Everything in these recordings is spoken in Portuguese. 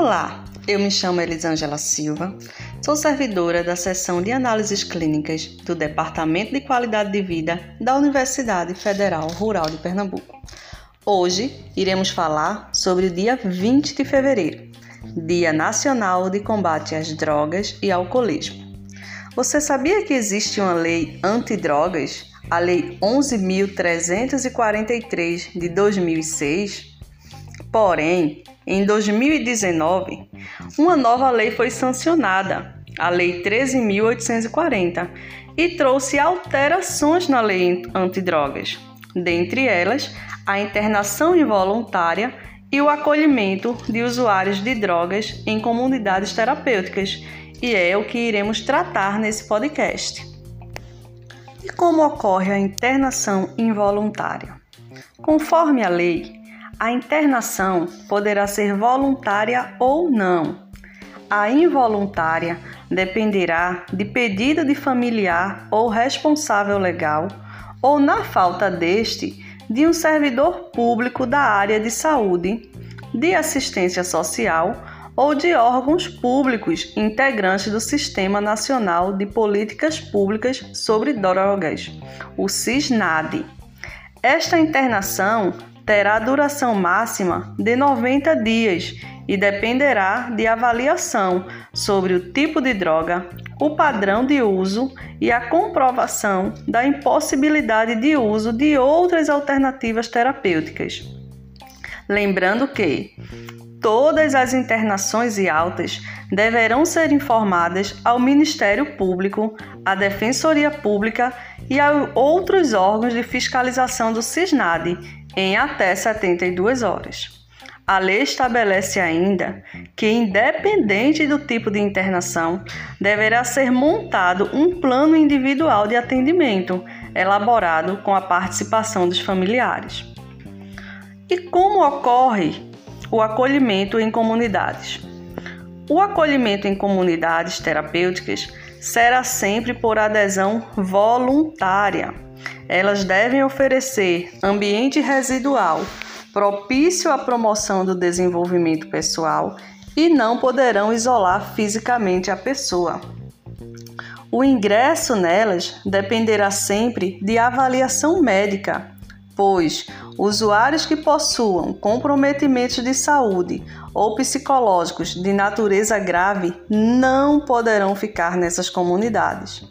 Olá, eu me chamo Elisângela Silva, sou servidora da seção de análises clínicas do Departamento de Qualidade de Vida da Universidade Federal Rural de Pernambuco. Hoje iremos falar sobre o dia 20 de fevereiro, Dia Nacional de Combate às Drogas e Alcoolismo. Você sabia que existe uma lei antidrogas, a Lei 11.343 de 2006? Porém, em 2019, uma nova lei foi sancionada, a Lei 13.840, e trouxe alterações na lei antidrogas, dentre elas a internação involuntária e o acolhimento de usuários de drogas em comunidades terapêuticas, e é o que iremos tratar nesse podcast. E como ocorre a internação involuntária? Conforme a lei, a internação poderá ser voluntária ou não. A involuntária dependerá de pedido de familiar ou responsável legal, ou, na falta deste, de um servidor público da área de saúde, de assistência social ou de órgãos públicos integrantes do Sistema Nacional de Políticas Públicas sobre Drogas, o SISNAD. Esta internação terá duração máxima de 90 dias e dependerá de avaliação sobre o tipo de droga, o padrão de uso e a comprovação da impossibilidade de uso de outras alternativas terapêuticas. Lembrando que todas as internações e altas deverão ser informadas ao Ministério Público, à Defensoria Pública e a outros órgãos de fiscalização do CISNAD em até 72 horas. A lei estabelece ainda que, independente do tipo de internação, deverá ser montado um plano individual de atendimento, elaborado com a participação dos familiares. E como ocorre o acolhimento em comunidades? O acolhimento em comunidades terapêuticas será sempre por adesão voluntária elas devem oferecer ambiente residual propício à promoção do desenvolvimento pessoal e não poderão isolar fisicamente a pessoa. O ingresso nelas dependerá sempre de avaliação médica, pois usuários que possuam comprometimentos de saúde ou psicológicos de natureza grave não poderão ficar nessas comunidades.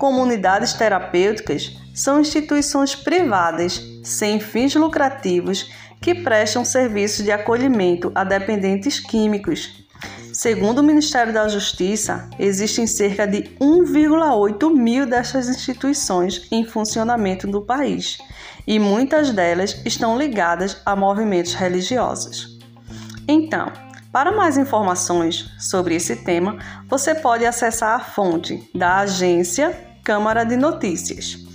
Comunidades terapêuticas são instituições privadas sem fins lucrativos que prestam serviços de acolhimento a dependentes químicos. Segundo o Ministério da Justiça, existem cerca de 1,8 mil dessas instituições em funcionamento no país e muitas delas estão ligadas a movimentos religiosos. Então, para mais informações sobre esse tema, você pode acessar a fonte da agência Câmara de Notícias.